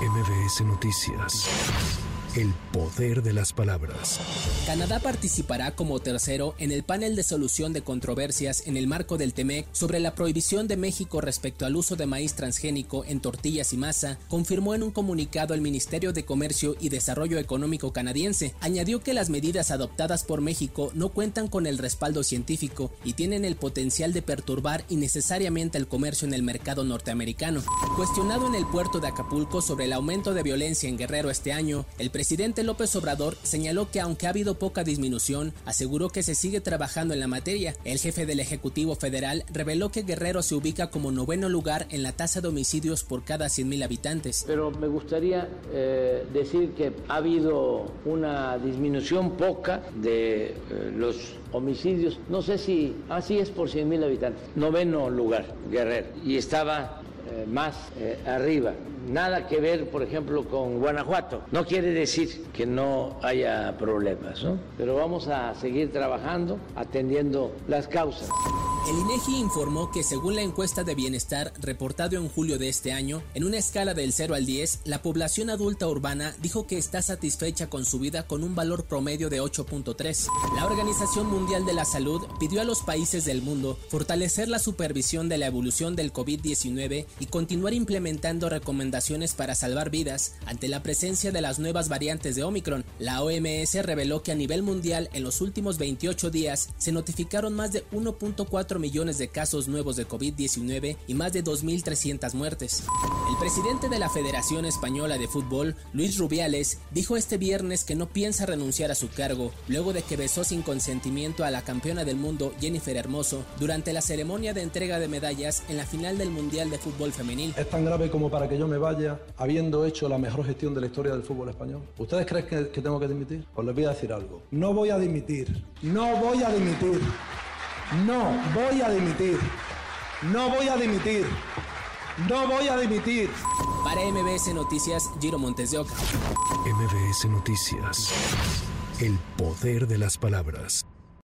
MBS Noticias. El poder de las palabras. Canadá participará como tercero en el panel de solución de controversias en el marco del TEMEC sobre la prohibición de México respecto al uso de maíz transgénico en tortillas y masa, confirmó en un comunicado el Ministerio de Comercio y Desarrollo Económico canadiense. Añadió que las medidas adoptadas por México no cuentan con el respaldo científico y tienen el potencial de perturbar innecesariamente el comercio en el mercado norteamericano. Cuestionado en el puerto de Acapulco sobre el aumento de violencia en Guerrero este año, el presidente López Obrador señaló que aunque ha habido poca disminución, aseguró que se sigue trabajando en la materia. El jefe del Ejecutivo Federal reveló que Guerrero se ubica como noveno lugar en la tasa de homicidios por cada 100.000 habitantes. Pero me gustaría eh, decir que ha habido una disminución poca de eh, los homicidios. No sé si así es por 100.000 habitantes. Noveno lugar, Guerrero. Y estaba eh, más eh, arriba. Nada que ver, por ejemplo, con Guanajuato. No quiere decir que no haya problemas, ¿no? Pero vamos a seguir trabajando, atendiendo las causas. El INEGI informó que según la encuesta de bienestar reportado en julio de este año, en una escala del 0 al 10, la población adulta urbana dijo que está satisfecha con su vida con un valor promedio de 8.3. La Organización Mundial de la Salud pidió a los países del mundo fortalecer la supervisión de la evolución del COVID-19 y continuar implementando recomendaciones para salvar vidas ante la presencia de las nuevas variantes de Omicron. La OMS reveló que a nivel mundial en los últimos 28 días se notificaron más de 1.4 millones de casos nuevos de COVID-19 y más de 2.300 muertes. El presidente de la Federación Española de Fútbol, Luis Rubiales, dijo este viernes que no piensa renunciar a su cargo luego de que besó sin consentimiento a la campeona del mundo Jennifer Hermoso durante la ceremonia de entrega de medallas en la final del Mundial de Fútbol Femenil. Es tan grave como para que yo me vaya habiendo hecho la mejor gestión de la historia del fútbol español. ¿Ustedes creen que, tengo que dimitir? Pues les voy a decir algo. No voy a dimitir. No voy a dimitir. No voy a dimitir. No voy a dimitir. No voy a dimitir. Para MBS Noticias, Giro Montes de Oca. MBS Noticias. El poder de las palabras.